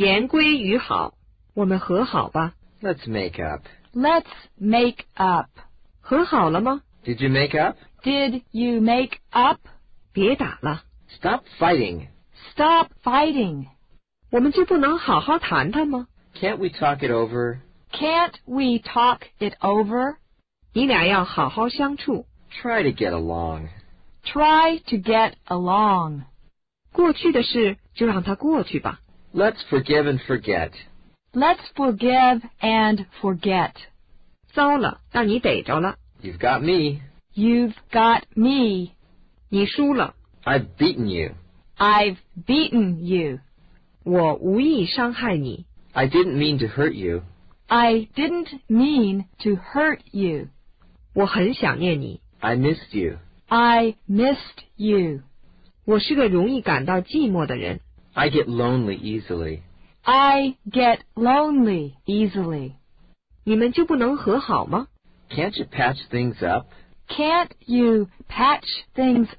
言归于好，我们和好吧。 Let's make up. Let's make up. 和好了吗？ Did you make up? Did you make up? 别打了， Stop fighting. Stop fighting. 我们就不能好好谈谈吗？ Can't we talk it over? Can't we talk it over? 你俩要好好相处， Try to get along. Try to get along. 过去的事就让它过去吧。 Let's forgive and forget. Let's forgive and forget. 糟了，让你逮着了， You've got me. You've got me. 你输了， I've beaten you. I've beaten you. 我无意伤害你， I didn't mean to hurt you. I didn't mean to hurt you. 我很想念你。 I missed you. I missed you. 我是个容易感到寂寞的人， I get lonely easily. I get lonely easily. 你们就不能和好吗？ Can't you patch things up? Can't you patch things up?